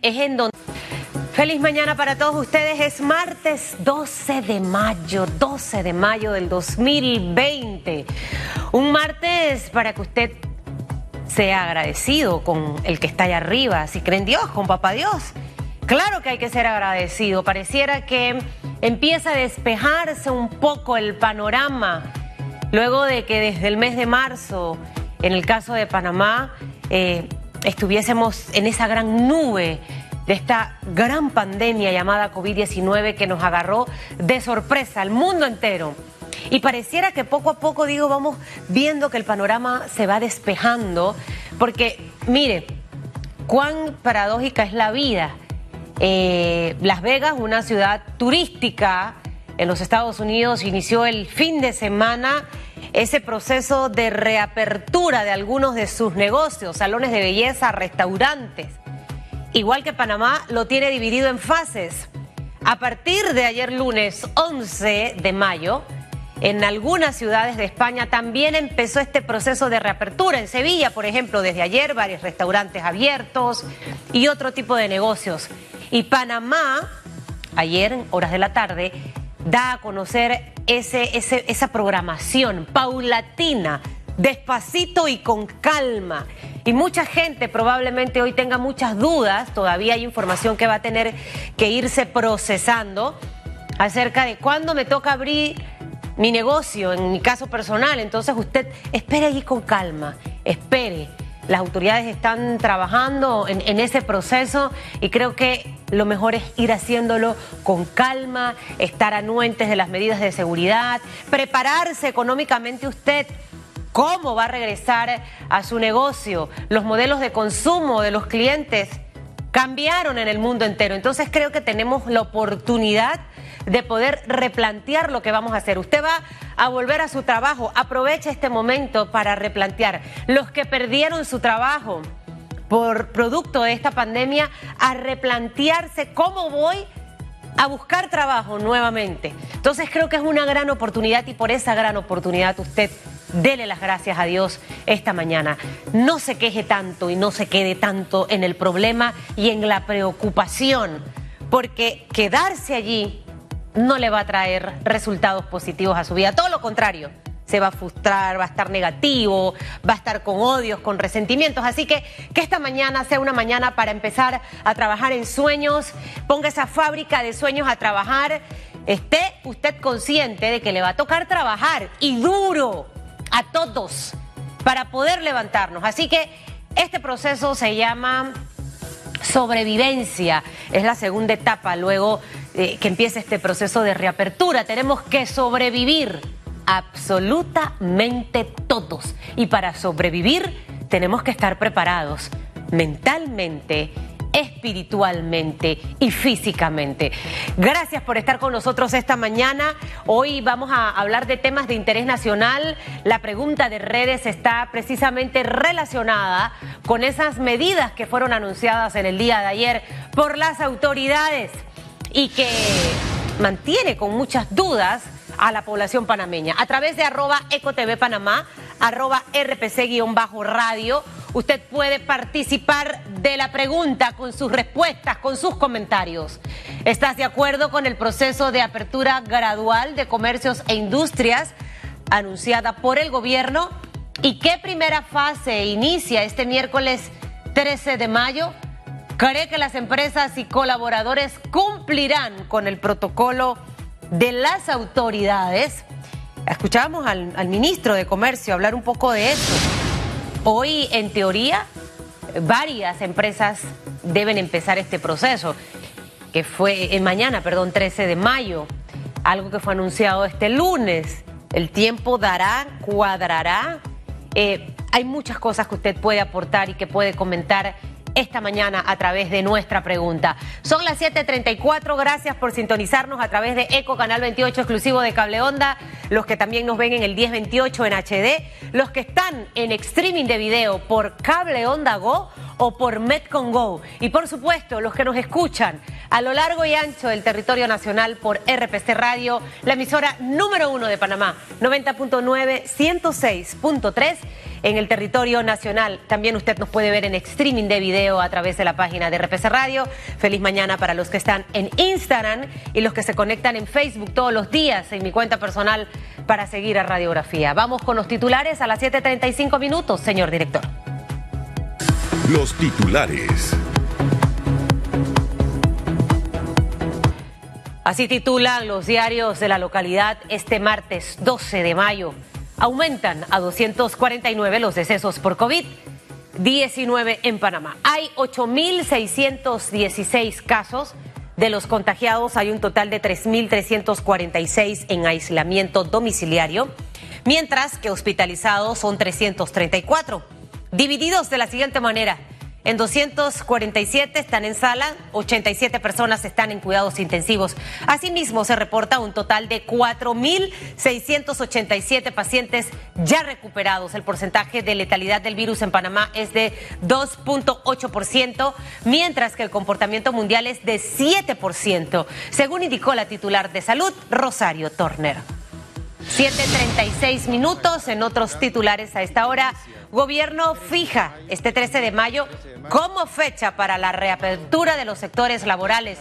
es en donde... Feliz mañana para todos ustedes. Es martes 12 de mayo, 12 de mayo del 2020. Un martes para que usted sea agradecido con el que está allá arriba. Si cree en Dios, con Papá Dios. Claro que hay que ser agradecido. Pareciera que empieza a despejarse un poco el panorama luego de que desde el mes de marzo, en el caso de Panamá, eh, estuviésemos en esa gran nube de esta gran pandemia llamada COVID-19 que nos agarró de sorpresa al mundo entero. Y pareciera que poco a poco, digo, vamos viendo que el panorama se va despejando, porque mire, cuán paradójica es la vida. Eh, Las Vegas, una ciudad turística en los Estados Unidos, inició el fin de semana ese proceso de reapertura de algunos de sus negocios, salones de belleza, restaurantes. Igual que Panamá, lo tiene dividido en fases. A partir de ayer lunes 11 de mayo, en algunas ciudades de España también empezó este proceso de reapertura. En Sevilla, por ejemplo, desde ayer varios restaurantes abiertos y otro tipo de negocios. Y Panamá, ayer en horas de la tarde, da a conocer ese, esa programación paulatina, despacito y con calma. Y mucha gente probablemente hoy tenga muchas dudas, todavía hay información que va a tener que irse procesando acerca de cuándo me toca abrir mi negocio, en mi caso personal. Entonces usted espere allí con calma, espere. Las autoridades están trabajando en, ese proceso y creo que lo mejor es ir haciéndolo con calma, estar anuentes de las medidas de seguridad, prepararse económicamente usted cómo va a regresar a su negocio. Los modelos de consumo de los clientes cambiaron en el mundo entero. Entonces creo que tenemos la oportunidad de poder replantear lo que vamos a hacer. Usted va a volver a su trabajo. Aproveche este momento para replantear. Los que perdieron su trabajo por producto de esta pandemia, a replantearse cómo voy a buscar trabajo nuevamente. Entonces creo que es una gran oportunidad y por esa gran oportunidad usted dele las gracias a Dios esta mañana. No se queje tanto y no se quede tanto en el problema y en la preocupación, porque quedarse allí no le va a traer resultados positivos a su vida. Todo lo contrario, se va a frustrar, va a estar negativo, va a estar con odios, con resentimientos. Así que que esta mañana sea una mañana para empezar a trabajar en sueños, ponga esa fábrica de sueños a trabajar, esté usted consciente de que le va a tocar trabajar y duro a todos para poder levantarnos. Así que este proceso se llama sobrevivencia. Es la segunda etapa luego que empiece este proceso de reapertura. Tenemos que sobrevivir absolutamente todos. Y para sobrevivir tenemos que estar preparados mentalmente espiritualmente y físicamente. Gracias por estar con nosotros esta mañana. Hoy vamos a hablar de temas de interés nacional. La pregunta de redes está precisamente relacionada con esas medidas que fueron anunciadas en el día de ayer por las autoridades y que mantiene con muchas dudas a la población panameña. A través de arroba ecotv panamá, arroba rpc-radio Usted puede participar de la pregunta con sus respuestas, con sus comentarios. ¿Estás de acuerdo con el proceso de apertura gradual de comercios e industrias anunciada por el gobierno? ¿Y qué primera fase inicia este miércoles 13 de mayo? ¿Cree que las empresas y colaboradores cumplirán con el protocolo de las autoridades? Escuchábamos al, al ministro de Comercio hablar un poco de eso. Hoy, en teoría, varias empresas deben empezar este proceso, que fue en mañana, perdón, 13 de mayo, algo que fue anunciado este lunes. El tiempo dará, cuadrará. Eh, hay muchas cosas que usted puede aportar y que puede comentar esta mañana a través de nuestra pregunta. Son las 7:34, gracias por sintonizarnos a través de Eco Canal 28 exclusivo de Cable Onda, los que también nos ven en el 1028 en HD, los que están en streaming de video por Cable Onda Go o por Metcon Go y por supuesto los que nos escuchan a lo largo y ancho del territorio nacional por RPC Radio, la emisora número uno de Panamá, 90.9, 106.3 en el territorio nacional. También usted nos puede ver en streaming de video a través de la página de RPC Radio. Feliz mañana para los que están en Instagram y los que se conectan en Facebook todos los días en mi cuenta personal para seguir a Radiografía. Vamos con los titulares a las 7.35 minutos, señor director. Los titulares. Así titulan los diarios de la localidad este martes 12 de mayo. Aumentan a 249 los decesos por COVID-19 en Panamá. Hay 8.616 casos. De los contagiados hay un total de 3.346 en aislamiento domiciliario, mientras que hospitalizados son 334, divididos de la siguiente manera. En 247 están en sala, 87 personas están en cuidados intensivos. Asimismo, se reporta un total de 4.687 pacientes ya recuperados. El porcentaje de letalidad del virus en Panamá es de 2.8%, mientras que el comportamiento mundial es de 7%, según indicó la titular de salud, Rosario Torner. 7.36 minutos en otros titulares a esta hora. Gobierno fija este 13 de mayo como fecha para la reapertura de los sectores laborales.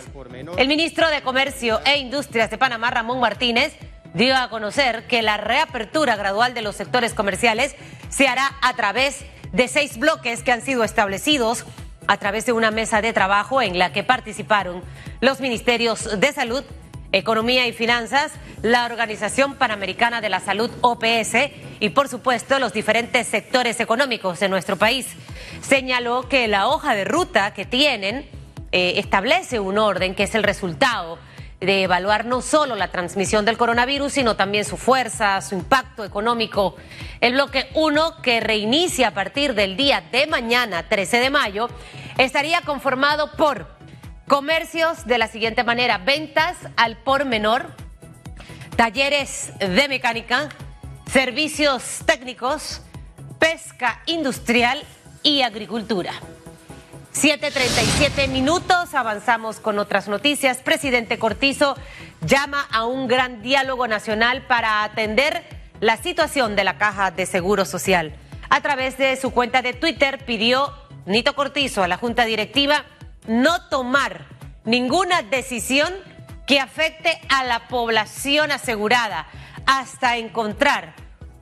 El ministro de Comercio e Industrias de Panamá, Ramón Martínez, dio a conocer que la reapertura gradual de los sectores comerciales se hará a través de seis bloques que han sido establecidos a través de una mesa de trabajo en la que participaron los ministerios de Salud, Economía y Finanzas, la Organización Panamericana de la Salud OPS y por supuesto los diferentes sectores económicos de nuestro país. Señaló que la hoja de ruta que tienen eh, establece un orden que es el resultado de evaluar no solo la transmisión del coronavirus, sino también su fuerza, su impacto económico. El bloque 1, que reinicia a partir del día de mañana, 13 de mayo, estaría conformado por Comercios de la siguiente manera, ventas al por menor, talleres de mecánica, servicios técnicos, pesca industrial y agricultura. 7.37 minutos, avanzamos con otras noticias. Presidente Cortizo llama a un gran diálogo nacional para atender la situación de la Caja de Seguro Social. A través de su cuenta de Twitter pidió Nito Cortizo a la Junta Directiva no tomar ninguna decisión que afecte a la población asegurada hasta encontrar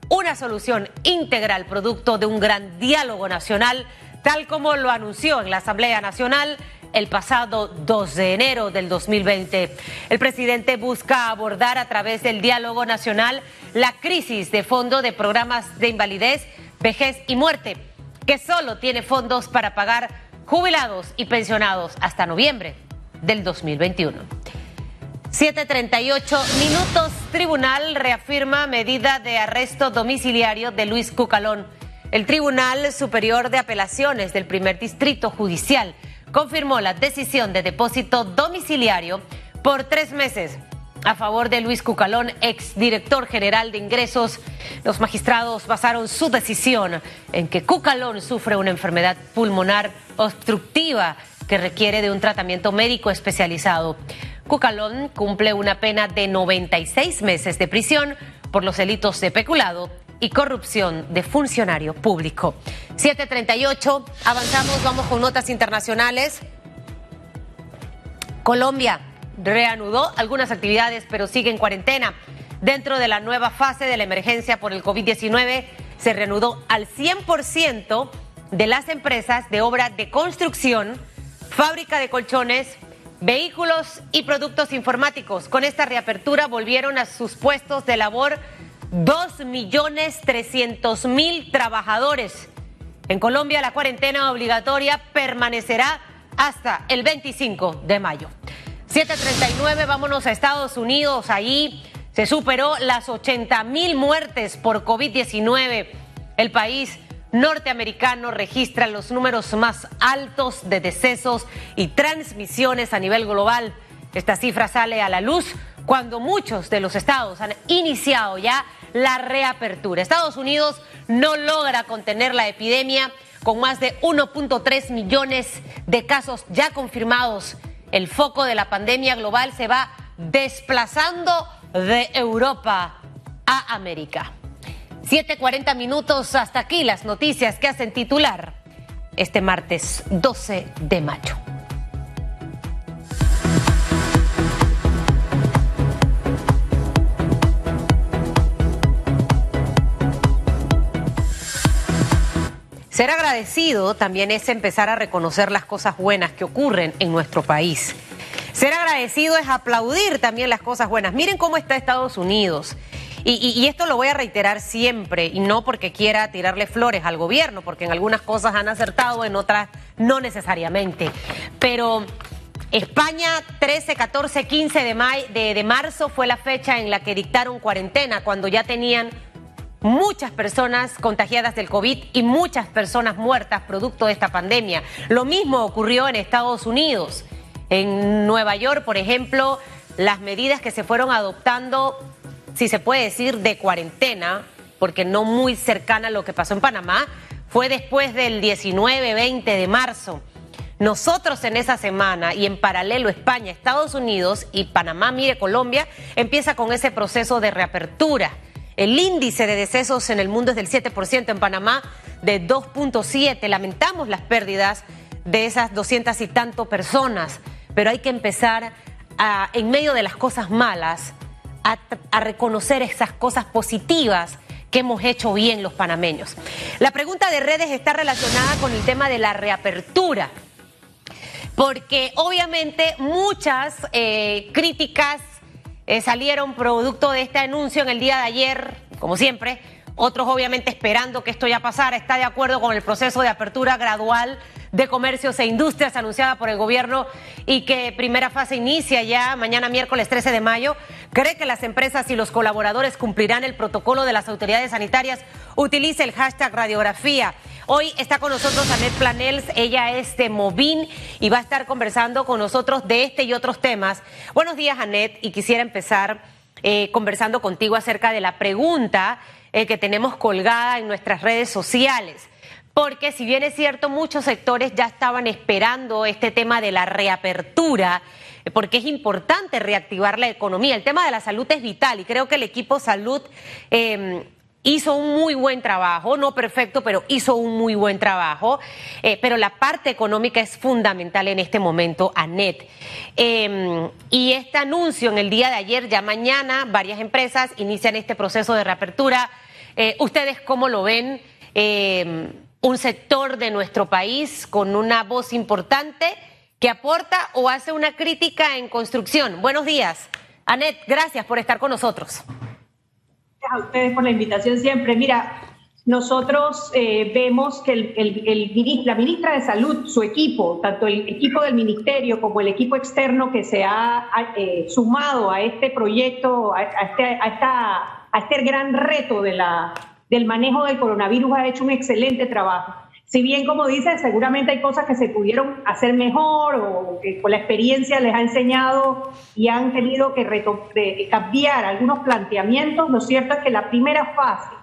una solución integral producto de un gran diálogo nacional, tal como lo anunció en la Asamblea Nacional el pasado 2 de enero del 2020. El presidente busca abordar a través del diálogo nacional la crisis de fondo de programas de invalidez, vejez y muerte, que solo tiene fondos para pagar jubilados y pensionados hasta noviembre del 2021. 7.38 minutos. Tribunal reafirma medida de arresto domiciliario de Luis Cucalón. El Tribunal Superior de Apelaciones del Primer Distrito Judicial confirmó la decisión de depósito domiciliario por tres meses a favor de Luis Cucalón, exdirector general de ingresos. Los magistrados basaron su decisión en que Cucalón sufre una enfermedad pulmonar obstructiva que requiere de un tratamiento médico especializado. Cucalón cumple una pena de 96 meses de prisión por los delitos de peculado y corrupción de funcionario público. 738, avanzamos, vamos con notas internacionales. Colombia reanudó algunas actividades, pero sigue en cuarentena. Dentro de la nueva fase de la emergencia por el COVID-19, se reanudó al 100% de las empresas de obra de construcción, fábrica de colchones, vehículos y productos informáticos. Con esta reapertura volvieron a sus puestos de labor 2.300.000 trabajadores. En Colombia la cuarentena obligatoria permanecerá hasta el 25 de mayo. 739, vámonos a Estados Unidos. Ahí se superó las 80 mil muertes por COVID-19. El país norteamericano registra los números más altos de decesos y transmisiones a nivel global. Esta cifra sale a la luz cuando muchos de los estados han iniciado ya la reapertura. Estados Unidos no logra contener la epidemia con más de 1.3 millones de casos ya confirmados el foco de la pandemia global se va desplazando de Europa a América. 7:40 minutos hasta aquí las noticias que hacen titular este martes 12 de mayo. Ser agradecido también es empezar a reconocer las cosas buenas que ocurren en nuestro país. Ser agradecido es aplaudir también las cosas buenas. Miren cómo está Estados Unidos. Y, esto lo voy a reiterar siempre, y no porque quiera tirarle flores al gobierno, porque en algunas cosas han acertado, en otras no necesariamente. Pero España, 13, 14, 15 de, de marzo fue la fecha en la que dictaron cuarentena, cuando ya tenían muchas personas contagiadas del COVID y muchas personas muertas producto de esta pandemia. Lo mismo ocurrió en Estados Unidos. En Nueva York, por ejemplo, las medidas que se fueron adoptando, si se puede decir, de cuarentena, porque no muy cercana a lo que pasó en Panamá, fue después del 19-20 de marzo. Nosotros en esa semana y en paralelo España, Estados Unidos y Panamá, mire Colombia, empieza con ese proceso de reapertura. El índice de decesos en el mundo es del 7%, en Panamá de 2.7%. Lamentamos las pérdidas de esas doscientas y tanto personas, pero hay que empezar a, en medio de las cosas malas a, a reconocer esas cosas positivas que hemos hecho bien los panameños. La pregunta de redes está relacionada con el tema de la reapertura, porque obviamente muchas eh, críticas eh, salieron producto de este anuncio en el día de ayer, como siempre. Otros obviamente esperando que esto ya pasara, está de acuerdo con el proceso de apertura gradual de comercios e industrias anunciada por el gobierno y que primera fase inicia ya mañana miércoles 13 de mayo. Cree que las empresas y los colaboradores cumplirán el protocolo de las autoridades sanitarias. Utilice el hashtag radiografía. Hoy está con nosotros Anet Planels, ella es de Movin y va a estar conversando con nosotros de este y otros temas. Buenos días, Anet, y quisiera empezar eh, conversando contigo acerca de la pregunta eh, que tenemos colgada en nuestras redes sociales porque si bien es cierto, muchos sectores ya estaban esperando este tema de la reapertura, porque es importante reactivar la economía. El tema de la salud es vital y creo que el equipo salud em, hizo un muy buen trabajo, no perfecto, pero hizo un muy buen trabajo. Eh, pero la parte económica es fundamental en este momento, ANET. Em, y este anuncio en el día de ayer, ya mañana, varias empresas inician este proceso de reapertura. Eh, ¿Ustedes cómo lo ven? Em, un sector de nuestro país con una voz importante que aporta o hace una crítica en construcción. Buenos días. Anet, gracias por estar con nosotros. Gracias a ustedes por la invitación siempre. Mira, nosotros eh, vemos que la ministra de Salud, su equipo, tanto el equipo del ministerio como el equipo externo que se ha eh, sumado a este proyecto, a, este, a, esta, a este gran reto de del manejo del coronavirus ha hecho un excelente trabajo. Si bien, como dice, seguramente hay cosas que se pudieron hacer mejor o que con la experiencia les ha enseñado y han tenido que cambiar algunos planteamientos, lo cierto es que la primera fase,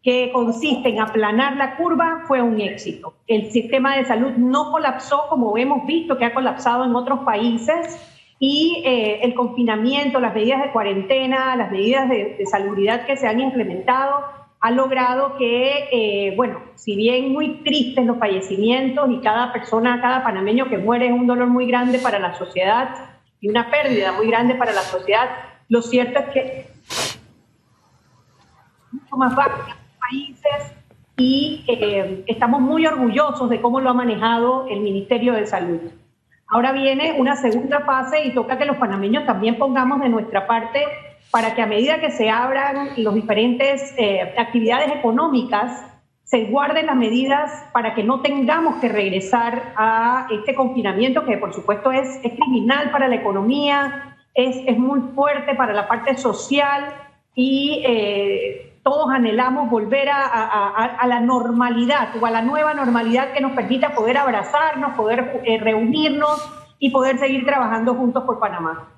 que consiste en aplanar la curva, fue un éxito. El sistema de salud no colapsó como hemos visto que ha colapsado en otros países y eh, el confinamiento, las medidas de cuarentena, las medidas de, de salubridad que se han implementado ha logrado que, eh, bueno, si bien muy tristes los fallecimientos y cada persona, cada panameño que muere es un dolor muy grande para la sociedad y una pérdida muy grande para la sociedad, lo cierto es que mucho más bajo en otros países y eh, estamos muy orgullosos de cómo lo ha manejado el Ministerio de Salud. Ahora viene una segunda fase y toca que los panameños también pongamos de nuestra parte para que a medida que se abran las diferentes eh, actividades económicas, se guarden las medidas para que no tengamos que regresar a este confinamiento que por supuesto es, criminal para la economía, es, es, muy fuerte para la parte social y eh, todos anhelamos volver a, a, a, la normalidad o a la nueva normalidad que nos permita poder abrazarnos, poder eh, reunirnos y poder seguir trabajando juntos por Panamá.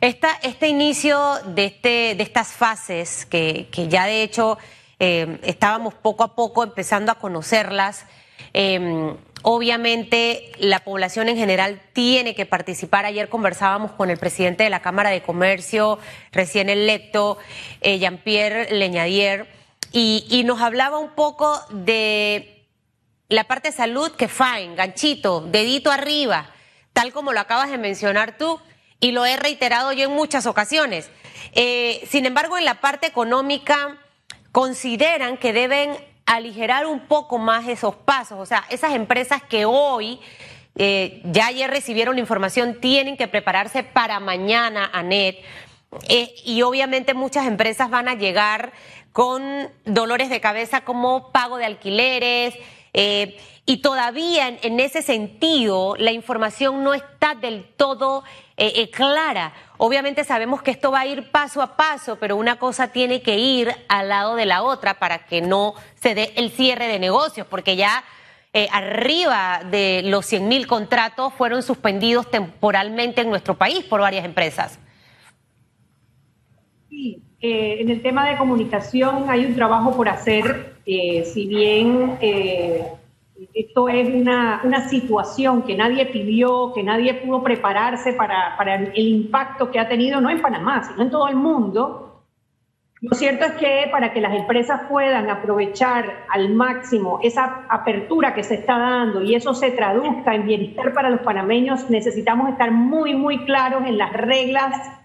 Esta, este inicio de, este, de estas fases, que, que ya de hecho eh, estábamos poco a poco empezando a conocerlas, eh, obviamente la población en general tiene que participar. Ayer conversábamos con el presidente de la Cámara de Comercio, recién electo, eh, Jean-Pierre Leñadier, y, nos hablaba un poco de la parte de salud que fine, ganchito, dedito arriba, tal como lo acabas de mencionar tú, y lo he reiterado yo en muchas ocasiones. Eh, sin embargo, en la parte económica, consideran que deben aligerar un poco más esos pasos. O sea, esas empresas que hoy, eh, ya ayer recibieron la información, tienen que prepararse para mañana, ANET. Eh, y obviamente muchas empresas van a llegar con dolores de cabeza como pago de alquileres. Eh, y todavía en, ese sentido la información no está del todo clara. Obviamente sabemos que esto va a ir paso a paso, pero una cosa tiene que ir al lado de la otra para que no se dé el cierre de negocios, porque ya eh, arriba de los 100 mil contratos fueron suspendidos temporalmente en nuestro país por varias empresas. Sí, eh, en el tema de comunicación hay un trabajo por hacer, eh, si bien esto es una, una, situación que nadie pidió, que nadie pudo prepararse para, para, el impacto que ha tenido, no en Panamá, sino en todo el mundo. Lo cierto es que para que las empresas puedan aprovechar al máximo esa apertura que se está dando y eso se traduzca en bienestar para los panameños, necesitamos estar muy, muy claros en las reglas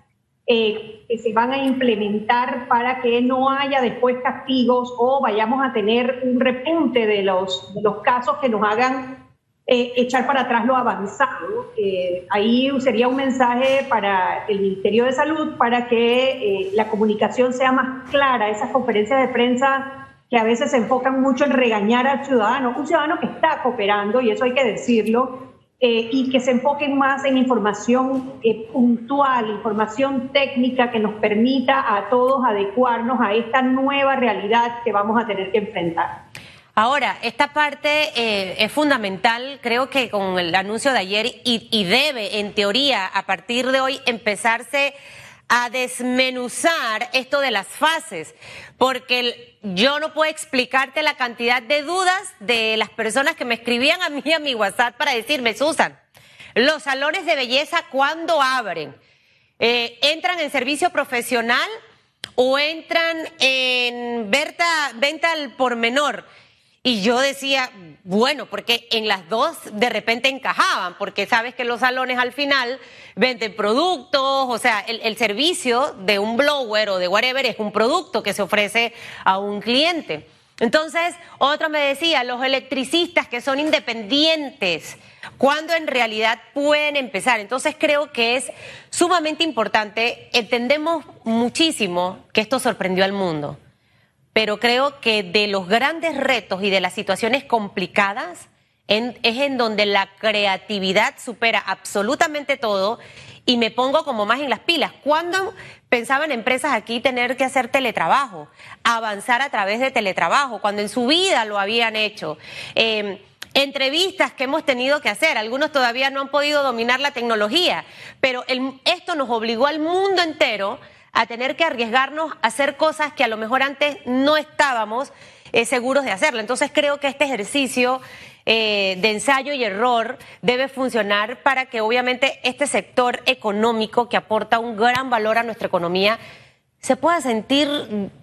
eh, que se van a implementar para que no haya después castigos o vayamos a tener un repunte de los, los casos que nos hagan eh, echar para atrás lo avanzado. Eh, ahí sería un mensaje para el Ministerio de Salud para que la comunicación sea más clara, esas conferencias de prensa que a veces se enfocan mucho en regañar al ciudadano, un ciudadano que está cooperando, y eso hay que decirlo, eh, y que se enfoquen más en información eh, puntual, información técnica que nos permita a todos adecuarnos a esta nueva realidad que vamos a tener que enfrentar. Ahora, esta parte eh, es fundamental, creo que con el anuncio de ayer y, y debe, en teoría, a partir de hoy, empezarse a desmenuzar esto de las fases, porque yo no puedo explicarte la cantidad de dudas de las personas que me escribían a mí a mi WhatsApp para decirme, Susan, los salones de belleza, ¿cuándo abren? Eh, ¿Entran en servicio profesional o entran en venta al por menor? Y yo decía, bueno, porque en las dos de repente encajaban, porque sabes que los salones al final venden productos, o sea, el, servicio de un blower o de whatever es un producto que se ofrece a un cliente. Entonces, otro me decía, los electricistas que son independientes, ¿cuándo en realidad pueden empezar? Entonces creo que es sumamente importante, entendemos muchísimo que esto sorprendió al mundo pero creo que de los grandes retos y de las situaciones complicadas es en donde la creatividad supera absolutamente todo y me pongo como más en las pilas. ¿Cuándo pensaban empresas aquí tener que hacer teletrabajo, avanzar a través de teletrabajo, cuando en su vida lo habían hecho? Em, entrevistas que hemos tenido que hacer, algunos todavía no han podido dominar la tecnología, pero esto nos obligó al mundo entero a tener que arriesgarnos a hacer cosas que a lo mejor antes no estábamos eh, seguros de hacerlo. Entonces creo que este ejercicio eh, de ensayo y error debe funcionar para que obviamente este sector económico que aporta un gran valor a nuestra economía se pueda sentir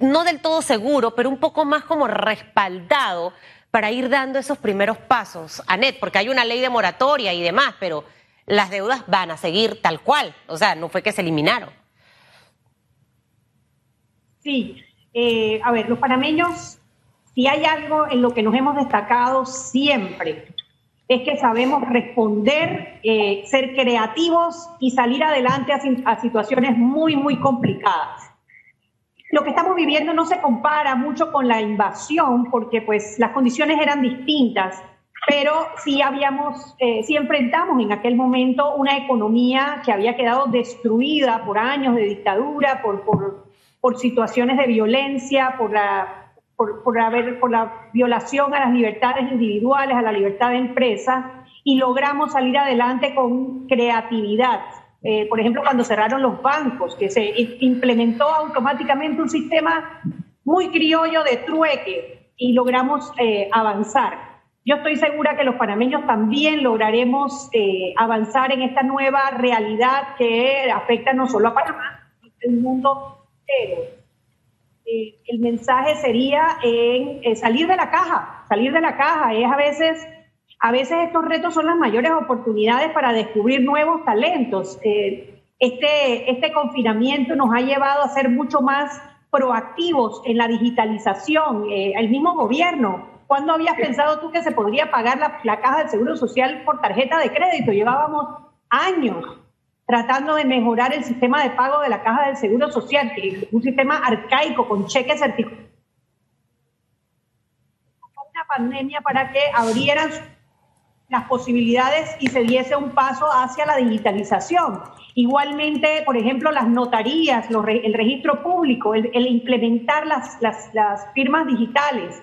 no del todo seguro, pero un poco más como respaldado para ir dando esos primeros pasos, Anet, porque hay una ley de moratoria y demás, pero las deudas van a seguir tal cual, o sea, no fue que se eliminaron. Sí, eh, a ver, los panameños, si hay algo en lo que nos hemos destacado siempre, es que sabemos responder, eh, ser creativos y salir adelante a, situaciones muy, muy complicadas. Lo que estamos viviendo no se compara mucho con la invasión porque pues las condiciones eran distintas, pero sí habíamos, eh, sí enfrentamos en aquel momento una economía que había quedado destruida por años de dictadura, por, por por situaciones de violencia, por la, por, haber, por la violación a las libertades individuales, a la libertad de empresa, y logramos salir adelante con creatividad. Eh, por ejemplo, cuando cerraron los bancos, que se implementó automáticamente un sistema muy criollo de trueque y logramos eh, avanzar. Yo estoy segura que los panameños también lograremos eh, avanzar en esta nueva realidad que afecta no solo a Panamá, sino el mundo eh, el mensaje sería en, eh, salir de la caja, salir de la caja. Es a veces, a veces estos retos son las mayores oportunidades para descubrir nuevos talentos. Eh, este, este confinamiento nos ha llevado a ser mucho más proactivos en la digitalización. el mismo gobierno ¿Cuándo habías pensado tú que se podría pagar la, caja del Seguro Social por tarjeta de crédito? Llevábamos años tratando de mejorar el sistema de pago de la caja del Seguro Social, que es un sistema arcaico con cheques certificados. Una pandemia para que abrieran las posibilidades y se diese un paso hacia la digitalización. Igualmente, por ejemplo, las notarías, el registro público, el, implementar las firmas digitales,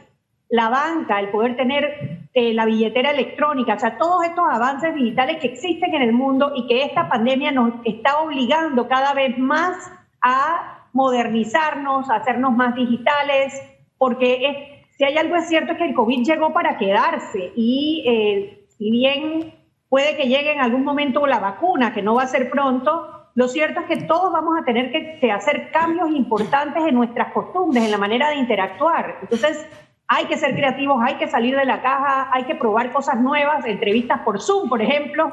la banca, el poder tener eh, la billetera electrónica, o sea, todos estos avances digitales que existen en el mundo y que esta pandemia nos está obligando cada vez más a modernizarnos, a hacernos más digitales, porque si hay algo es cierto es que el COVID llegó para quedarse y eh, si bien puede que llegue en algún momento la vacuna, que no va a ser pronto, lo cierto es que todos vamos a tener que hacer cambios importantes en nuestras costumbres, en la manera de interactuar. Entonces, hay que ser creativos, hay que salir de la caja, hay que probar cosas nuevas, entrevistas por Zoom, por ejemplo,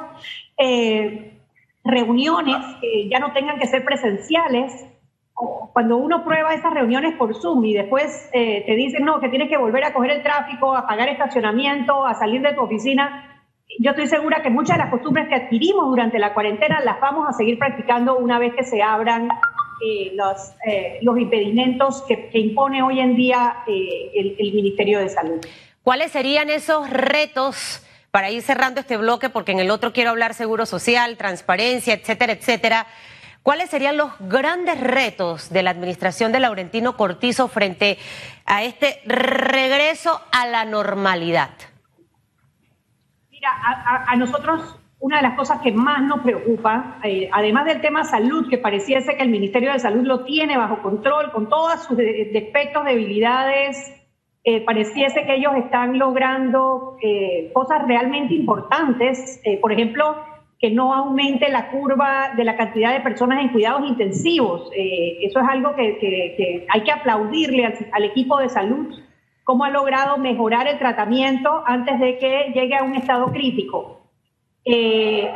eh, reuniones que ya no tengan que ser presenciales. Cuando uno prueba esas reuniones por Zoom y después eh, te dicen, no, que tienes que volver a coger el tráfico, a pagar estacionamiento, a salir de tu oficina, yo estoy segura que muchas de las costumbres que adquirimos durante la cuarentena las vamos a seguir practicando una vez que se abran eh, los, eh, los impedimentos que, impone hoy en día eh, el, Ministerio de Salud. ¿Cuáles serían esos retos? Para ir cerrando este bloque, porque en el otro quiero hablar seguro social, transparencia, etcétera, etcétera. ¿Cuáles serían los grandes retos de la administración de Laurentino Cortizo frente a este regreso a la normalidad? Mira, a nosotros una de las cosas que más nos preocupa, eh, además del tema salud, que pareciese que el Ministerio de Salud lo tiene bajo control, con todos sus defectos, debilidades, eh, pareciese que ellos están logrando eh, cosas realmente importantes, por ejemplo, que no aumente la curva de la cantidad de personas en cuidados intensivos. eso es algo que, hay que aplaudirle al, al equipo de salud, cómo ha logrado mejorar el tratamiento antes de que llegue a un estado crítico. Eh,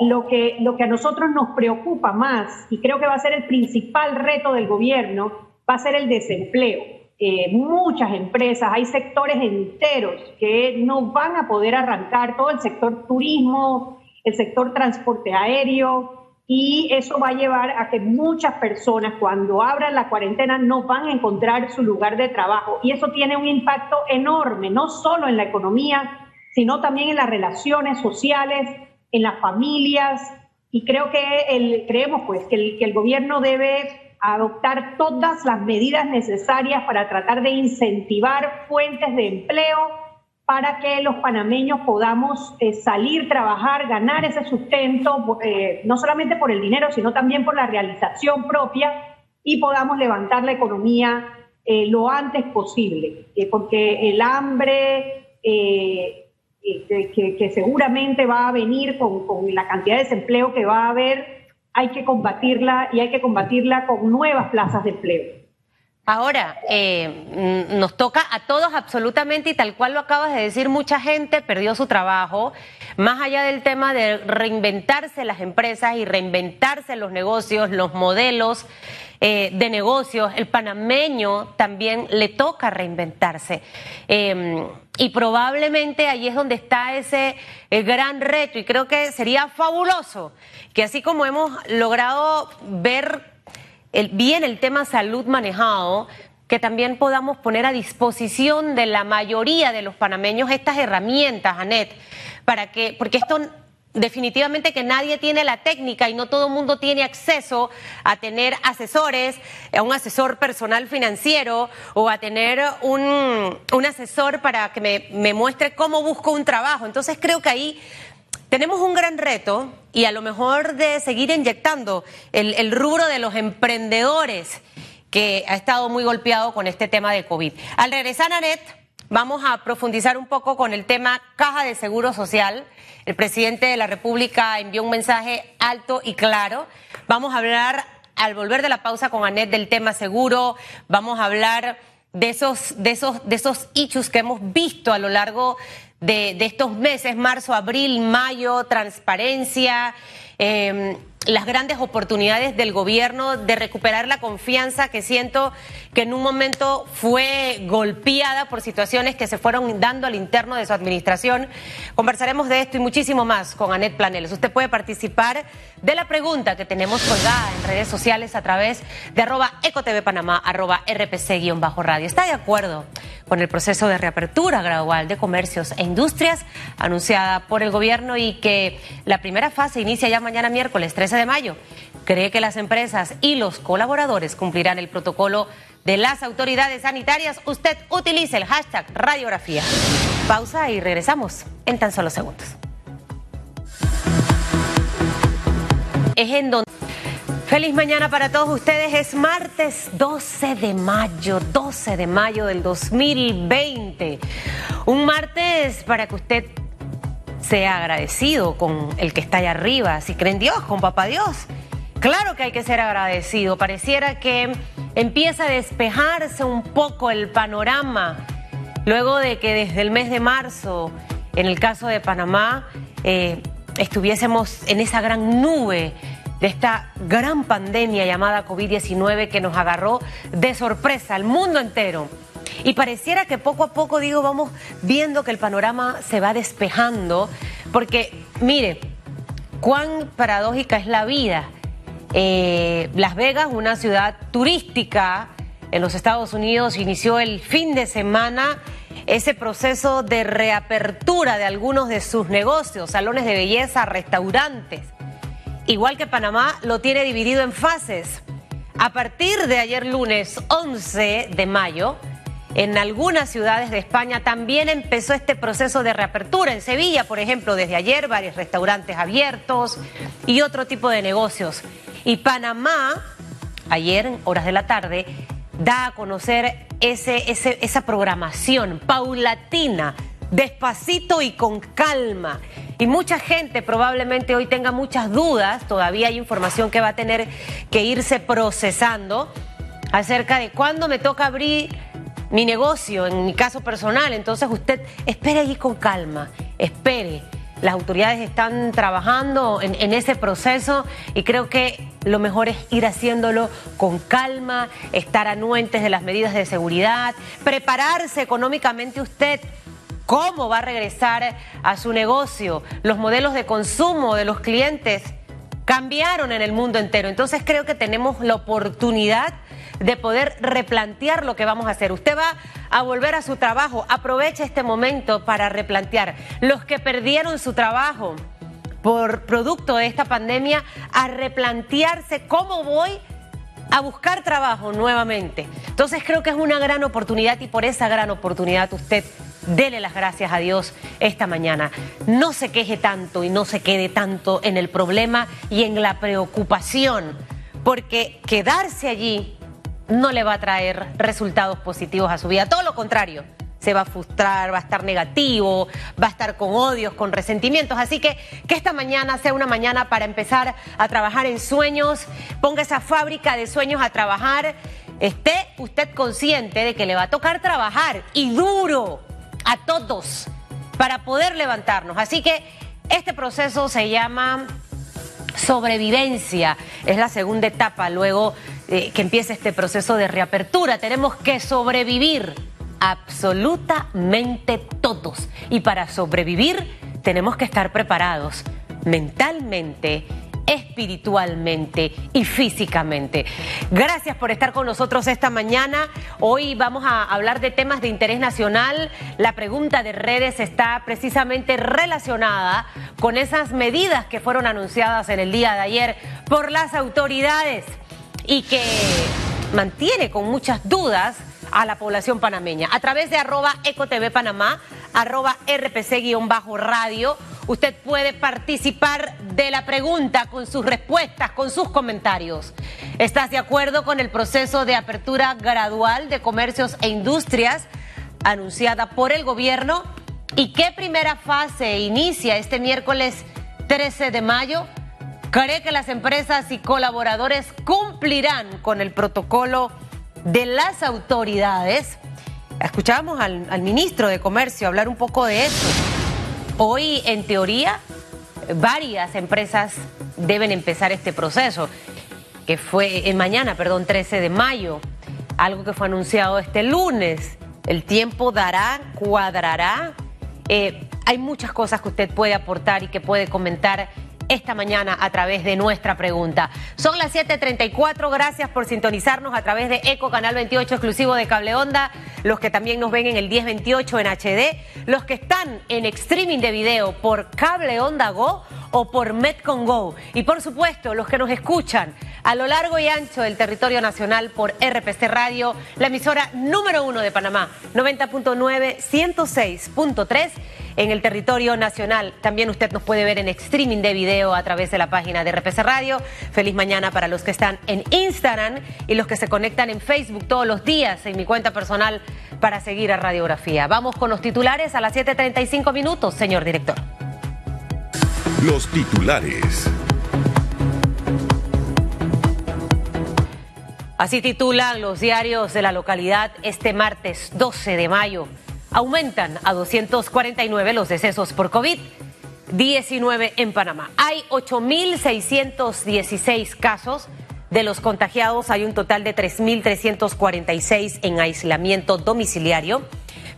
lo, que, lo que a nosotros nos preocupa más, y creo que va a ser el principal reto del gobierno, va a ser el desempleo. Eh, muchas empresas, hay sectores enteros que no van a poder arrancar, todo el sector turismo, el sector transporte aéreo, y eso va a llevar a que muchas personas cuando abran la cuarentena no van a encontrar su lugar de trabajo. Y eso tiene un impacto enorme, no solo en la economía, sino también en las relaciones sociales, en las familias. Y creo que el, creemos pues que el, que el gobierno debe adoptar todas las medidas necesarias para tratar de incentivar fuentes de empleo para que los panameños podamos eh, salir, trabajar, ganar ese sustento, eh, no solamente por el dinero, sino también por la realización propia y podamos levantar la economía eh, lo antes posible, porque el hambre, que, seguramente va a venir con, la cantidad de desempleo que va a haber, hay que combatirla y hay que combatirla con nuevas plazas de empleo. Ahora, eh, nos toca a todos absolutamente y tal cual lo acabas de decir, mucha gente perdió su trabajo, más allá del tema de reinventarse las empresas y reinventarse los negocios, los modelos. Eh, de negocios, el panameño también le toca reinventarse. Em, y probablemente ahí es donde está ese gran reto. Y creo que sería fabuloso que así como hemos logrado ver el, bien el tema salud manejado, que también podamos poner a disposición de la mayoría de los panameños estas herramientas, Anet, para que, porque esto definitivamente que nadie tiene la técnica y no todo el mundo tiene acceso a tener asesores, a un asesor personal financiero o a tener un, un asesor para que me, muestre cómo busco un trabajo. Entonces creo que ahí tenemos un gran reto y a lo mejor de seguir inyectando el, el rubro de los emprendedores que ha estado muy golpeado con este tema de COVID. Al regresar, Anet, vamos a profundizar un poco con el tema caja de seguro social el presidente de la República envió un mensaje alto y claro. Vamos a hablar al volver de la pausa con Anet del tema seguro, vamos a hablar de esos, de esos, de esos hechos que hemos visto a lo largo de, estos meses, marzo, abril, mayo, transparencia. Eh, las grandes oportunidades del gobierno de recuperar la confianza que siento que en un momento fue golpeada por situaciones que se fueron dando al interno de su administración. Conversaremos de esto y muchísimo más con Anet Planeles. Usted puede participar de la pregunta que tenemos colgada en redes sociales a través de arroba ecotv panamá, arroba rpc-radio. ¿Está de acuerdo con el proceso de reapertura gradual de comercios e industrias anunciada por el gobierno y que la primera fase inicia ya mañana miércoles 13 de mayo. Cree que las empresas y los colaboradores cumplirán el protocolo de las autoridades sanitarias. Usted utilice el hashtag radiografía. Pausa y regresamos en tan solo segundos. Es en donde... Feliz mañana para todos ustedes. Es martes 12 de mayo, 12 de mayo del 2020. Un martes para que usted sea agradecido con el que está allá arriba, si cree en Dios, con Papá Dios. Claro que hay que ser agradecido. Pareciera que empieza a despejarse un poco el panorama luego de que desde el mes de marzo, en el caso de Panamá, eh, estuviésemos en esa gran nube de esta gran pandemia llamada COVID-19 que nos agarró de sorpresa al mundo entero. Y pareciera que poco a poco, digo, vamos viendo que el panorama se va despejando, porque mire, cuán paradójica es la vida. Eh, Las Vegas, una ciudad turística en los Estados Unidos, inició el fin de semana ese proceso de reapertura de algunos de sus negocios, salones de belleza, restaurantes. Igual que Panamá, lo tiene dividido en fases. A partir de ayer lunes 11 de mayo, en algunas ciudades de España también empezó este proceso de reapertura. En Sevilla, por ejemplo, desde ayer varios restaurantes abiertos y otro tipo de negocios. Y Panamá, ayer horas de la tarde, da a conocer ese, esa programación paulatina, despacito y con calma. Y mucha gente probablemente hoy tenga muchas dudas, todavía hay información que va a tener que irse procesando acerca de cuándo me toca abrir mi negocio, en mi caso personal. Entonces usted espere allí con calma, espere. Las autoridades están trabajando en, en, ese proceso y creo que lo mejor es ir haciéndolo con calma, estar anuentes de las medidas de seguridad, prepararse económicamente usted. ¿Cómo va a regresar a su negocio? Los modelos de consumo de los clientes cambiaron en el mundo entero. Entonces creo que tenemos la oportunidad de poder replantear lo que vamos a hacer. Usted va a volver a su trabajo, aproveche este momento para replantear. Los que perdieron su trabajo por producto de esta pandemia, a replantearse cómo voy a buscar trabajo nuevamente. Entonces creo que es una gran oportunidad y por esa gran oportunidad usted dele las gracias a Dios esta mañana. No se queje tanto y no se quede tanto en el problema y en la preocupación, porque quedarse allí no le va a traer resultados positivos a su vida. Todo lo contrario, se va a frustrar, va a estar negativo, va a estar con odios, con resentimientos. Así que que esta mañana sea una mañana para empezar a trabajar en sueños, ponga esa fábrica de sueños a trabajar, esté usted consciente de que le va a tocar trabajar y duro a todos para poder levantarnos. Así que este proceso se llama sobrevivencia, es la segunda etapa luego eh, que empiece este proceso de reapertura. Tenemos que sobrevivir absolutamente todos. Y para sobrevivir tenemos que estar preparados mentalmente, espiritualmente y físicamente. Gracias por estar con nosotros esta mañana. Hoy vamos a hablar de temas de interés nacional. La pregunta de redes está precisamente relacionada con esas medidas que fueron anunciadas en el día de ayer por las autoridades y que mantiene con muchas dudas a la población panameña. A través de arroba ecotv panamá, arroba rpc-radio, usted puede participar de la pregunta con sus respuestas, con sus comentarios. ¿Estás de acuerdo con el proceso de apertura gradual de comercios e industrias anunciada por el gobierno? ¿Y qué primera fase inicia este miércoles 13 de mayo? cree que las empresas y colaboradores cumplirán con el protocolo de las autoridades. Escuchábamos al, ministro de Comercio hablar un poco de eso. Hoy, en teoría, varias empresas deben empezar este proceso, que fue en mañana, perdón, 13 de mayo, algo que fue anunciado este lunes. El tiempo dará, cuadrará. Eh, hay muchas cosas que usted puede aportar y que puede comentar esta mañana a través de nuestra pregunta. Son las 7:34, gracias por sintonizarnos a través de Eco Canal 28 exclusivo de Cable Onda, los que también nos ven en el 1028 en HD, los que están en streaming de video por Cable Onda Go o por Metcon Go y por supuesto los que nos escuchan a lo largo y ancho del territorio nacional por RPC Radio, la emisora número uno de Panamá, 90.9, 106.3 en el territorio nacional. También usted nos puede ver en streaming de video a través de la página de RPC Radio. Feliz mañana para los que están en Instagram y los que se conectan en Facebook todos los días en mi cuenta personal para seguir a Radiografía. Vamos con los titulares a las 7.35 minutos, señor director. Los titulares. Así titulan los diarios de la localidad este martes 12 de mayo. Aumentan a 249 los decesos por COVID-19 en Panamá. Hay 8.616 casos. De los contagiados hay un total de 3.346 en aislamiento domiciliario,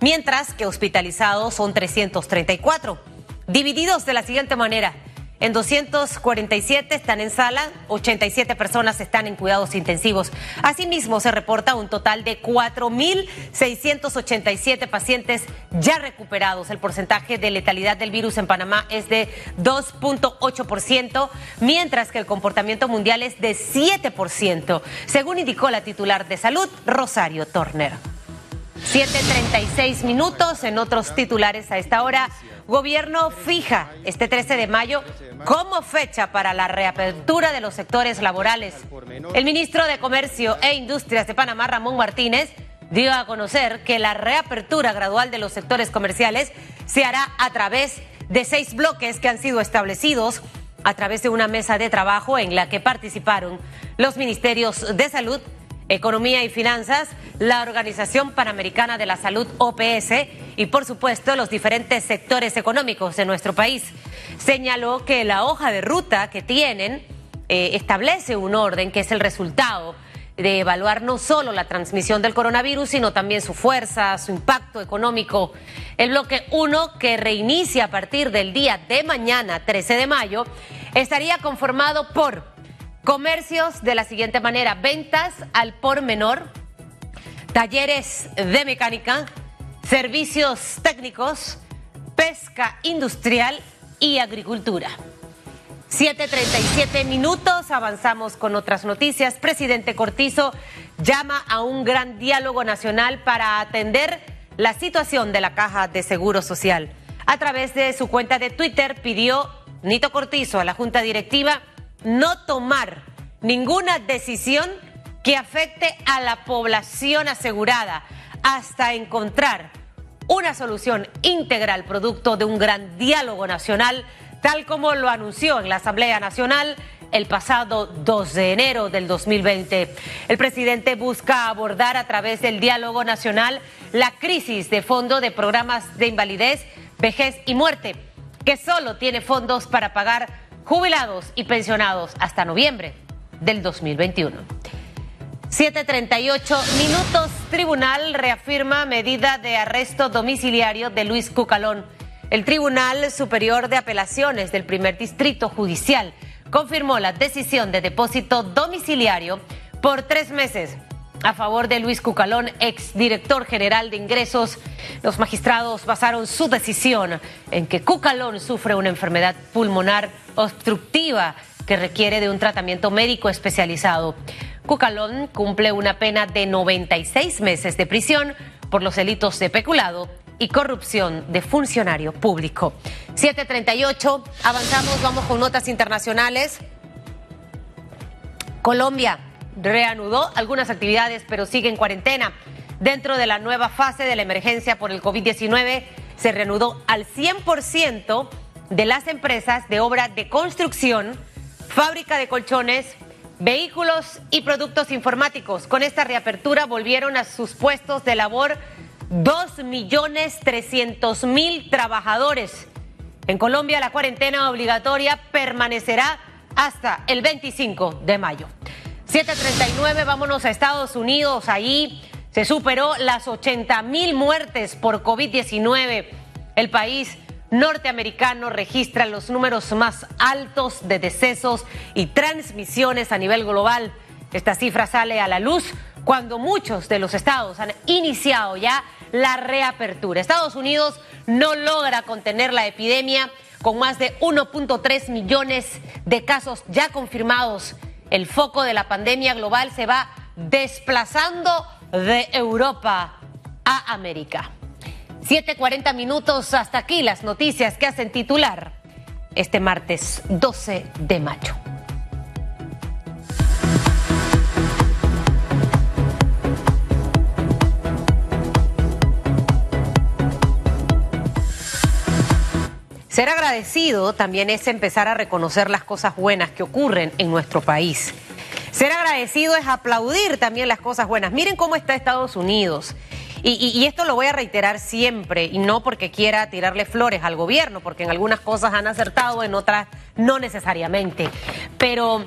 mientras que hospitalizados son 334, divididos de la siguiente manera. En 247 están en sala, 87 personas están en cuidados intensivos. Asimismo, se reporta un total de 4.687 pacientes ya recuperados. El porcentaje de letalidad del virus en Panamá es de 2.8%, mientras que el comportamiento mundial es de 7%, según indicó la titular de salud, Rosario Torner. 7.36 minutos en otros titulares a esta hora. Gobierno fija este 13 de mayo como fecha para la reapertura de los sectores laborales. El ministro de Comercio e Industrias de Panamá, Ramón Martínez, dio a conocer que la reapertura gradual de los sectores comerciales se hará a través de seis bloques que han sido establecidos a través de una mesa de trabajo en la que participaron los ministerios de Salud, Economía y Finanzas, la Organización Panamericana de la Salud OPS y por supuesto los diferentes sectores económicos de nuestro país. Señaló que la hoja de ruta que tienen eh, establece un orden que es el resultado de evaluar no solo la transmisión del coronavirus, sino también su fuerza, su impacto económico. El bloque 1, que reinicia a partir del día de mañana, 13 de mayo, estaría conformado por Comercios de la siguiente manera, ventas al por menor, talleres de mecánica, servicios técnicos, pesca industrial y agricultura. 7.37 minutos, avanzamos con otras noticias. Presidente Cortizo llama a un gran diálogo nacional para atender la situación de la Caja de Seguro Social. A través de su cuenta de Twitter pidió Nito Cortizo a la Junta Directiva no tomar ninguna decisión que afecte a la población asegurada hasta encontrar una solución integral producto de un gran diálogo nacional, tal como lo anunció en la Asamblea Nacional el pasado 2 de enero del 2020. El presidente busca abordar a través del diálogo nacional la crisis de fondo de programas de invalidez, vejez y muerte, que solo tiene fondos para pagar jubilados y pensionados hasta noviembre del 2021. 738 minutos. Tribunal reafirma medida de arresto domiciliario de Luis Cucalón. El Tribunal Superior de Apelaciones del Primer Distrito Judicial confirmó la decisión de depósito domiciliario por tres meses a favor de Luis Cucalón, exdirector general de ingresos. Los magistrados basaron su decisión en que Cucalón sufre una enfermedad pulmonar obstructiva que requiere de un tratamiento médico especializado. Cucalón cumple una pena de 96 meses de prisión por los delitos de peculado y corrupción de funcionario público. 738, avanzamos, vamos con notas internacionales. Colombia reanudó algunas actividades, pero sigue en cuarentena. Dentro de la nueva fase de la emergencia por el COVID-19, se reanudó al 100% de las empresas de obra de construcción fábrica de colchones, vehículos y productos informáticos. Con esta reapertura volvieron a sus puestos de labor 2.300.000 trabajadores. En Colombia la cuarentena obligatoria permanecerá hasta el 25 de mayo. 739, vámonos a Estados Unidos. Allí se superó las 80 mil muertes por COVID-19. El país norteamericano registra los números más altos de decesos y transmisiones a nivel global. Esta cifra sale a la luz cuando muchos de los estados han iniciado ya la reapertura. Estados Unidos no logra contener la epidemia con más de 1.3 millones de casos ya confirmados el foco de la pandemia global se va desplazando de Europa a América. 7.40 minutos hasta aquí las noticias que hacen titular este martes 12 de mayo. Ser agradecido también es empezar a reconocer las cosas buenas que ocurren en nuestro país. Ser agradecido es aplaudir también las cosas buenas. Miren cómo está Estados Unidos. Y, esto lo voy a reiterar siempre, y no porque quiera tirarle flores al gobierno, porque en algunas cosas han acertado, en otras no necesariamente. Pero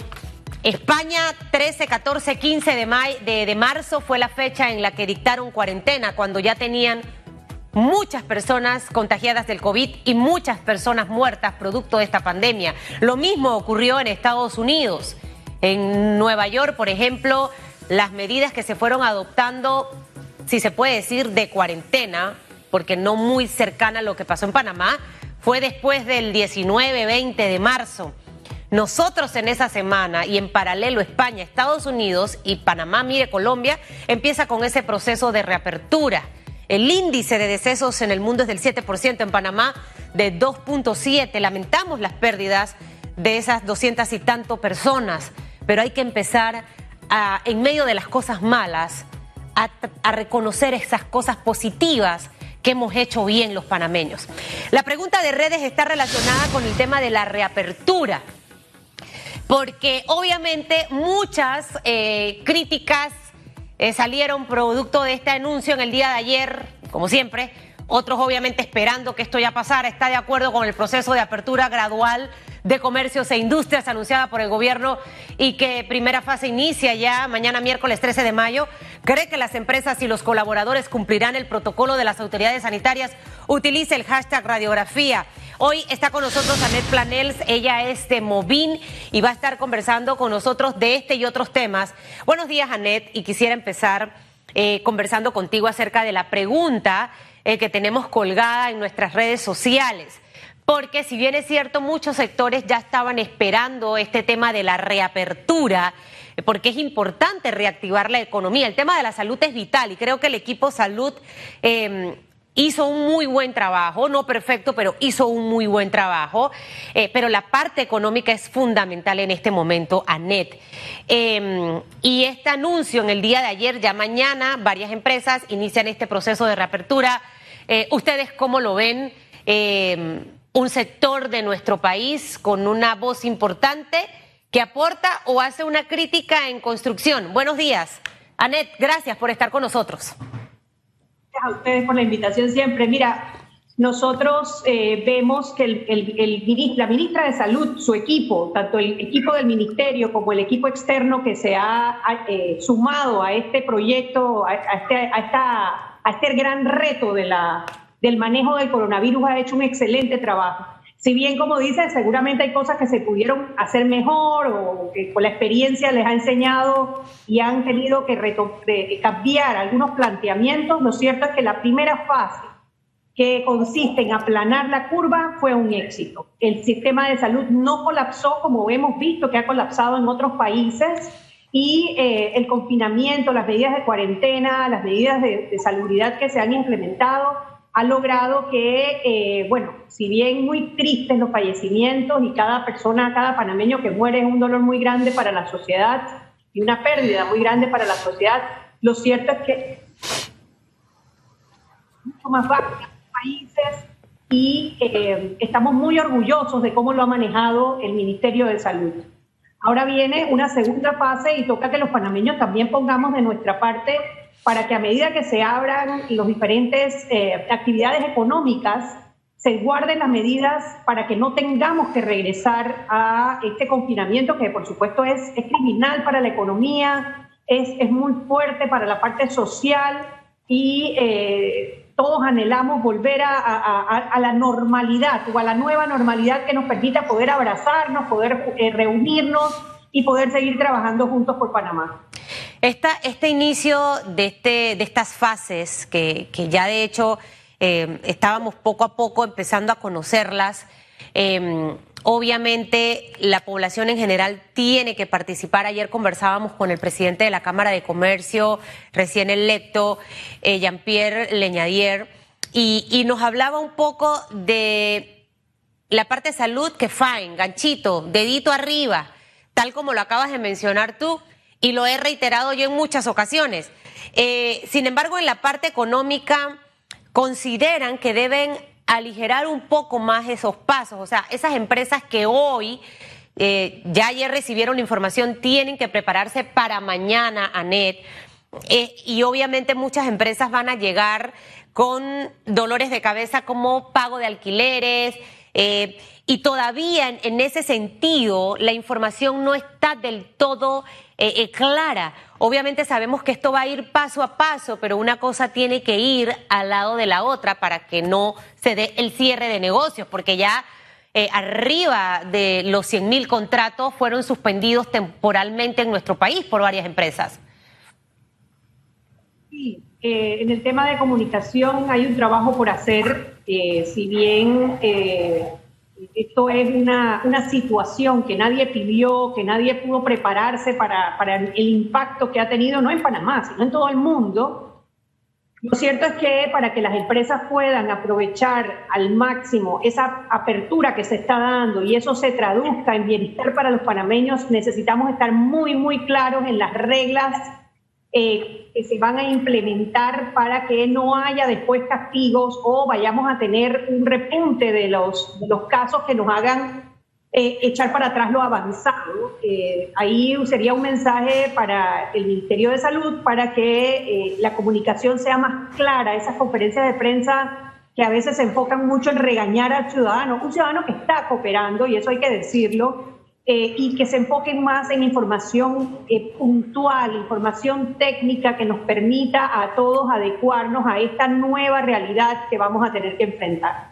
España, 13, 14, 15 de, de marzo fue la fecha en la que dictaron cuarentena, cuando ya tenían muchas personas contagiadas del COVID y muchas personas muertas producto de esta pandemia. Lo mismo ocurrió en Estados Unidos. En Nueva York, por ejemplo, las medidas que se fueron adoptando, si se puede decir, de cuarentena, porque no muy cercana a lo que pasó en Panamá, fue después del 19-20 de marzo. Nosotros en esa semana y en paralelo España, Estados Unidos y Panamá, mire Colombia, empieza con ese proceso de reapertura. El índice de decesos en el mundo es del 7%, en Panamá de 2.7%. Lamentamos las pérdidas de esas doscientas y tanto personas, pero hay que empezar en medio de las cosas malas a, a reconocer esas cosas positivas que hemos hecho bien los panameños. La pregunta de redes está relacionada con el tema de la reapertura, porque obviamente muchas eh, críticas eh, salieron producto de este anuncio en el día de ayer, como siempre. Otros obviamente esperando que esto ya pasara, está de acuerdo con el proceso de apertura gradual de comercios e industrias anunciada por el gobierno y que primera fase inicia ya mañana miércoles 13 de mayo. ¿Cree que las empresas y los colaboradores cumplirán el protocolo de las autoridades sanitarias? Utilice el hashtag radiografía. Hoy está con nosotros Anet Planels, ella es de Movin y va a estar conversando con nosotros de este y otros temas. Buenos días, Anet, y quisiera empezar eh, conversando contigo acerca de la pregunta eh, que tenemos colgada en nuestras redes sociales porque si bien es cierto, muchos sectores ya estaban esperando este tema de la reapertura, porque es importante reactivar la economía. El tema de la salud es vital y creo que el equipo salud em, hizo un muy buen trabajo, no perfecto, pero hizo un muy buen trabajo. Eh, pero la parte económica es fundamental en este momento, ANET. Em, y este anuncio en el día de ayer, ya mañana, varias empresas inician este proceso de reapertura. Eh, ¿Ustedes cómo lo ven? Un sector de nuestro país con una voz importante que aporta o hace una crítica en construcción. Buenos días. Anet, gracias por estar con nosotros. Gracias a ustedes por la invitación siempre. Mira, nosotros eh, vemos que la ministra de Salud, su equipo, tanto el equipo del ministerio como el equipo externo que se ha eh, sumado a este proyecto, este, a este gran reto de la del manejo del coronavirus ha hecho un excelente trabajo. Si bien, como dice, seguramente hay cosas que se pudieron hacer mejor o que con la experiencia les ha enseñado y han tenido que cambiar algunos planteamientos, lo cierto es que la primera fase, que consiste en aplanar la curva, fue un éxito. El sistema de salud no colapsó como hemos visto que ha colapsado en otros países y eh, el confinamiento, las medidas de cuarentena, las medidas de, de salubridad que se han implementado ha logrado que, eh, bueno, si bien muy tristes los fallecimientos y cada persona, cada panameño que muere es un dolor muy grande para la sociedad y una pérdida muy grande para la sociedad, lo cierto es que mucho más bajo en los países y eh, estamos muy orgullosos de cómo lo ha manejado el Ministerio de Salud. Ahora viene una segunda fase y toca que los panameños también pongamos de nuestra parte para que a medida que se abran las diferentes eh, actividades económicas, se guarden las medidas para que no tengamos que regresar a este confinamiento que por supuesto es, es criminal para la economía, es, es, muy fuerte para la parte social y eh, todos anhelamos volver a, a, la normalidad o a la nueva normalidad que nos permita poder abrazarnos, poder eh, reunirnos y poder seguir trabajando juntos por Panamá. Esta, este inicio de, este, de estas fases, que, que ya de hecho eh, estábamos poco a poco empezando a conocerlas, eh, Obviamente la población en general tiene que participar. Ayer conversábamos con el presidente de la Cámara de Comercio, recién electo, eh, Jean-Pierre Leñadier, y, nos hablaba un poco de la parte de salud que fine, ganchito, dedito arriba, tal como lo acabas de mencionar tú, y lo he reiterado yo en muchas ocasiones. Eh, sin embargo, en la parte económica consideran que deben aligerar un poco más esos pasos. O sea, esas empresas que hoy, eh, ya ayer recibieron la información, tienen que prepararse para mañana, ANET. Eh, y obviamente muchas empresas van a llegar con dolores de cabeza como pago de alquileres. Eh, y todavía en, ese sentido la información no está del todo clara. Obviamente sabemos que esto va a ir paso a paso, pero una cosa tiene que ir al lado de la otra para que no se dé el cierre de negocios, porque ya eh, arriba de los 100 mil contratos fueron suspendidos temporalmente en nuestro país por varias empresas. Sí, eh, en el tema de comunicación hay un trabajo por hacer, eh, si bien esto es una, una, situación que nadie pidió, que nadie pudo prepararse para, para, el impacto que ha tenido, no en Panamá, sino en todo el mundo. Lo cierto es que para que las empresas puedan aprovechar al máximo esa apertura que se está dando y eso se traduzca en bienestar para los panameños, necesitamos estar muy, muy claros en las reglas eh, que se van a implementar para que no haya después castigos o vayamos a tener un repunte de los, los casos que nos hagan eh, echar para atrás lo avanzado. Eh, ahí sería un mensaje para el Ministerio de Salud para que la comunicación sea más clara, esas conferencias de prensa que a veces se enfocan mucho en regañar al ciudadano, un ciudadano que está cooperando, y eso hay que decirlo, eh, y que se enfoquen más en información eh, puntual, información técnica que nos permita a todos adecuarnos a esta nueva realidad que vamos a tener que enfrentar.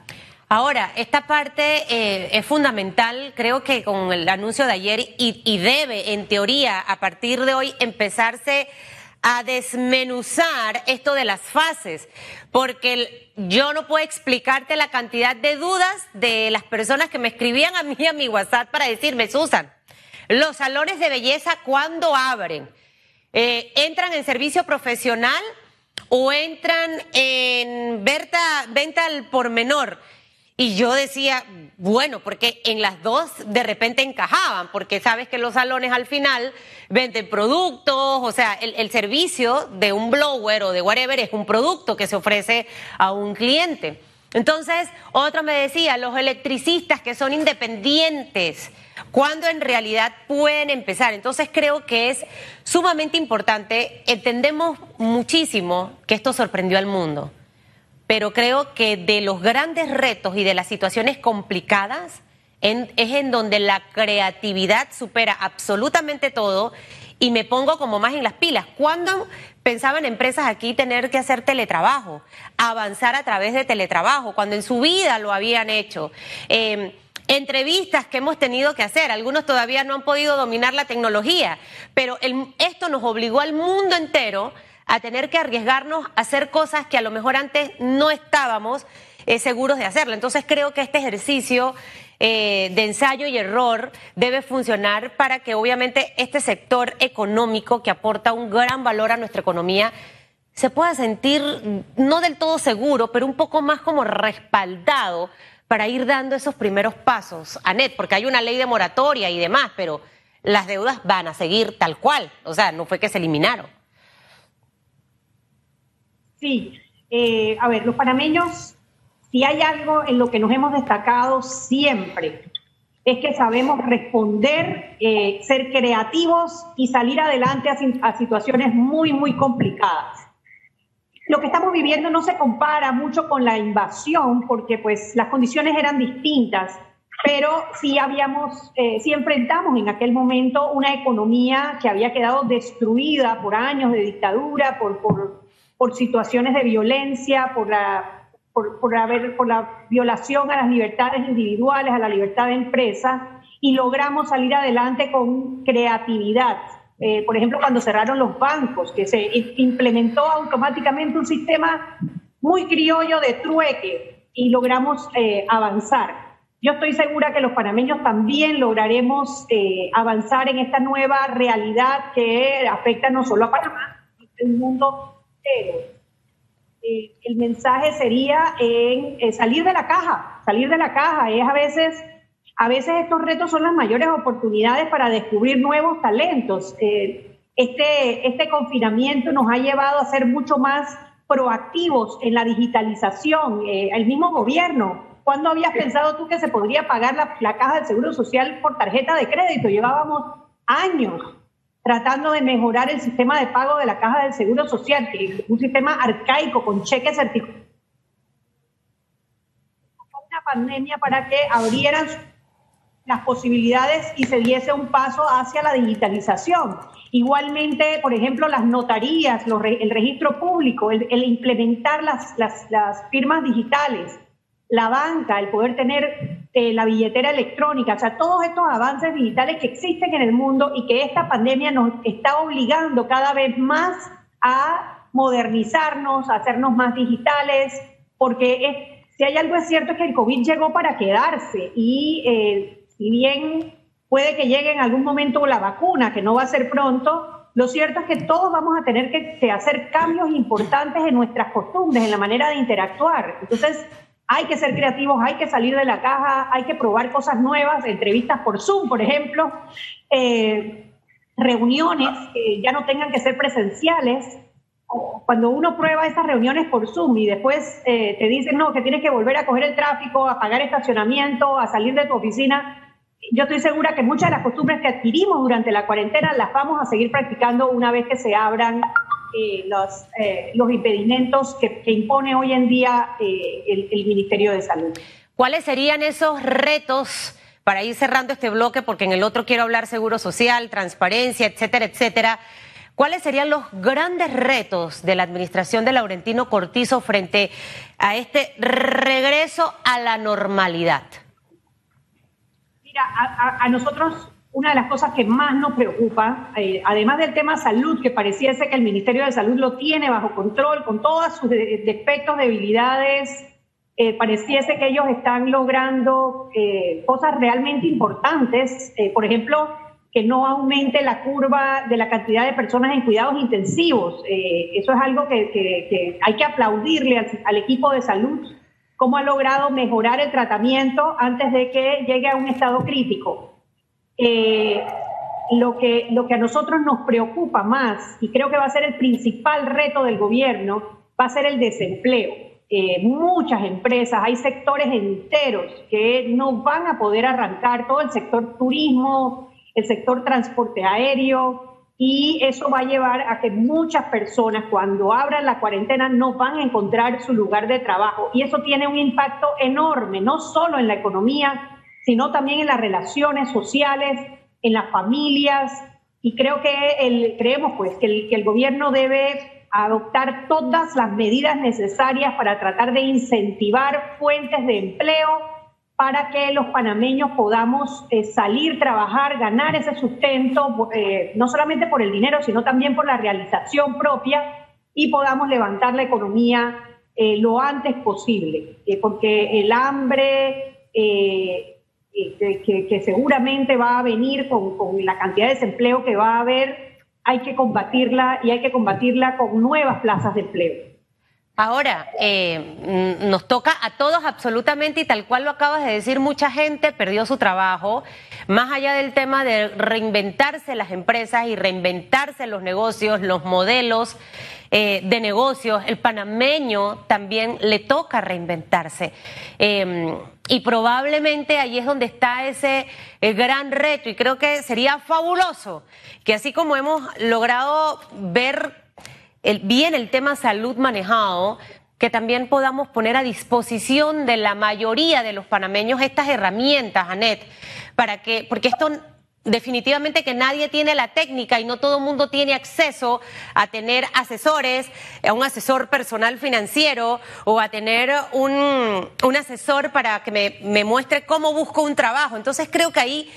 Ahora, esta parte eh, es fundamental, creo que con el anuncio de ayer y, y debe, en teoría, a partir de hoy, empezarse a desmenuzar esto de las fases, porque yo no puedo explicarte la cantidad de dudas de las personas que me escribían a mí a mi WhatsApp para decirme, Susan, los salones de belleza, ¿cuándo abren? Eh, ¿Entran en servicio profesional o entran en venta al por menor? Y yo decía, bueno, porque en las dos de repente encajaban, porque sabes que los salones al final venden productos, o sea, el, servicio de un blower o de whatever es un producto que se ofrece a un cliente. Entonces, otro me decía, los electricistas que son independientes, ¿cuándo en realidad pueden empezar? Entonces creo que es sumamente importante, entendemos muchísimo que esto sorprendió al mundo pero creo que de los grandes retos y de las situaciones complicadas es en donde la creatividad supera absolutamente todo y me pongo como más en las pilas. ¿Cuándo pensaban empresas aquí tener que hacer teletrabajo, avanzar a través de teletrabajo, cuando en su vida lo habían hecho? Em, entrevistas que hemos tenido que hacer, algunos todavía no han podido dominar la tecnología, pero esto nos obligó al mundo entero a tener que arriesgarnos a hacer cosas que a lo mejor antes no estábamos eh, seguros de hacerlo. Entonces creo que este ejercicio eh, de ensayo y error debe funcionar para que obviamente este sector económico que aporta un gran valor a nuestra economía se pueda sentir no del todo seguro, pero un poco más como respaldado para ir dando esos primeros pasos. Anet, porque hay una ley de moratoria y demás, pero las deudas van a seguir tal cual. O sea, no fue que se eliminaron. Sí, eh, a ver, los panameños, si hay algo en lo que nos hemos destacado siempre, es que sabemos responder, eh, ser creativos y salir adelante a, situaciones muy, muy complicadas. Lo que estamos viviendo no se compara mucho con la invasión porque pues las condiciones eran distintas, pero sí habíamos, eh, sí enfrentamos en aquel momento una economía que había quedado destruida por años de dictadura, por, por, por situaciones de violencia, por la por, haber, por la violación a las libertades individuales, a la libertad de empresa, y logramos salir adelante con creatividad. Eh, por ejemplo, cuando cerraron los bancos, que se implementó automáticamente un sistema muy criollo de trueque y logramos eh, avanzar. Yo estoy segura que los panameños también lograremos eh, avanzar en esta nueva realidad que afecta no solo a Panamá, sino al mundo entero. Eh, el mensaje sería en eh, salir de la caja, salir de la caja. Es a veces, a veces estos retos son las mayores oportunidades para descubrir nuevos talentos. Eh, este, este confinamiento nos ha llevado a ser mucho más proactivos en la digitalización. el mismo gobierno, ¿cuándo habías pensado tú que se podría pagar la, la caja del Seguro Social por tarjeta de crédito? Llevábamos años tratando de mejorar el sistema de pago de la Caja del Seguro Social, que es un sistema arcaico con cheques certificados. Una pandemia para que abrieran las posibilidades y se diese un paso hacia la digitalización. Igualmente, por ejemplo, las notarías, el registro público, el, implementar las, las firmas digitales, la banca, el poder tener eh, la billetera electrónica, o sea, todos estos avances digitales que existen en el mundo y que esta pandemia nos está obligando cada vez más a modernizarnos, a hacernos más digitales, porque si hay algo es cierto es que el COVID llegó para quedarse y eh, si bien puede que llegue en algún momento la vacuna, que no va a ser pronto, lo cierto es que todos vamos a tener que hacer cambios importantes en nuestras costumbres, en la manera de interactuar. Entonces, hay que ser creativos, hay que salir de la caja, hay que probar cosas nuevas, entrevistas por Zoom, por ejemplo, eh, reuniones que ya no tengan que ser presenciales. Cuando uno prueba esas reuniones por Zoom y después eh, te dicen, no, que tienes que volver a coger el tráfico, a pagar estacionamiento, a salir de tu oficina, yo estoy segura que muchas de las costumbres que adquirimos durante la cuarentena las vamos a seguir practicando una vez que se abran eh, los, eh, los impedimentos que, impone hoy en día eh, el, Ministerio de Salud. ¿Cuáles serían esos retos para ir cerrando este bloque? Porque en el otro quiero hablar seguro social, transparencia, etcétera, etcétera. ¿Cuáles serían los grandes retos de la administración de Laurentino Cortizo frente a este regreso a la normalidad? Mira, a nosotros una de las cosas que más nos preocupa, eh, además del tema salud, que pareciese que el Ministerio de Salud lo tiene bajo control, con todos sus defectos, debilidades, eh, pareciese que ellos están logrando eh, cosas realmente importantes, por ejemplo, que no aumente la curva de la cantidad de personas en cuidados intensivos. eso es algo que, hay que aplaudirle al, al equipo de salud, cómo ha logrado mejorar el tratamiento antes de que llegue a un estado crítico. Eh, lo, que, lo que a nosotros nos preocupa más, y creo que va a ser el principal reto del gobierno, va a ser el desempleo. Eh, muchas empresas, hay sectores enteros que no van a poder arrancar, todo el sector turismo, el sector transporte aéreo, y eso va a llevar a que muchas personas cuando abran la cuarentena no van a encontrar su lugar de trabajo. Y eso tiene un impacto enorme, no solo en la economía, sino también en las relaciones sociales, en las familias. Y creo que el, creemos pues que el, que el gobierno debe adoptar todas las medidas necesarias para tratar de incentivar fuentes de empleo para que los panameños podamos eh, salir, trabajar, ganar ese sustento, eh, no solamente por el dinero, sino también por la realización propia y podamos levantar la economía eh, lo antes posible, porque el hambre, que, seguramente va a venir con, la cantidad de desempleo que va a haber, hay que combatirla y hay que combatirla con nuevas plazas de empleo. Ahora, eh, nos toca a todos absolutamente y tal cual lo acabas de decir, mucha gente perdió su trabajo, más allá del tema de reinventarse las empresas y reinventarse los negocios, los modelos eh, de negocios, el panameño también le toca reinventarse. Em, y probablemente ahí es donde está ese gran reto y creo que sería fabuloso que así como hemos logrado ver el, bien el tema salud manejado, que también podamos poner a disposición de la mayoría de los panameños estas herramientas, Anet, para que, porque esto definitivamente que nadie tiene la técnica y no todo el mundo tiene acceso a tener asesores, a un asesor personal financiero o a tener un, un asesor para que me, me muestre cómo busco un trabajo. Entonces creo que ahí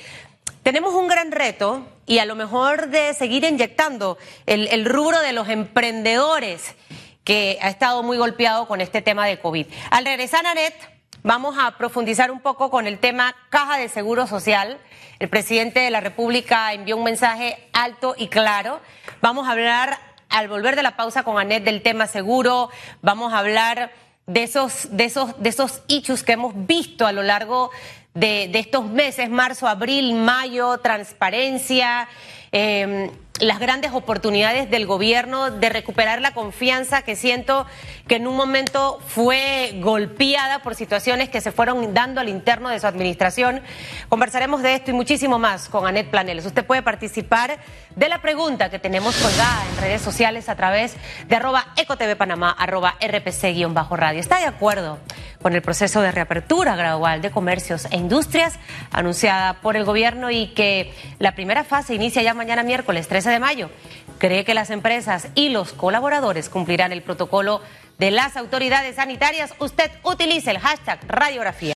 tenemos un gran reto y a lo mejor de seguir inyectando el, rubro de los emprendedores que ha estado muy golpeado con este tema de COVID. Al regresar a NET, vamos a profundizar un poco con el tema caja de seguro social. El presidente de la República envió un mensaje alto y claro. Vamos a hablar, al volver de la pausa con Anet, del tema seguro. Vamos a hablar de esos, de esos, de esos hechos que hemos visto a lo largo de, estos meses, marzo, abril, mayo, transparencia, em, las grandes oportunidades del gobierno de recuperar la confianza que siento que en un momento fue golpeada por situaciones que se fueron dando al interno de su administración. Conversaremos de esto y muchísimo más con Anet Planeles. Usted puede participar de la pregunta que tenemos colgada en redes sociales a través de arroba ecotvpanamá, arroba rpc-radio. ¿Está de acuerdo? con el proceso de reapertura gradual de comercios e industrias anunciada por el gobierno y que la primera fase inicia ya mañana miércoles 13 de mayo. Cree que las empresas y los colaboradores cumplirán el protocolo de las autoridades sanitarias. Usted utilice el hashtag radiografía.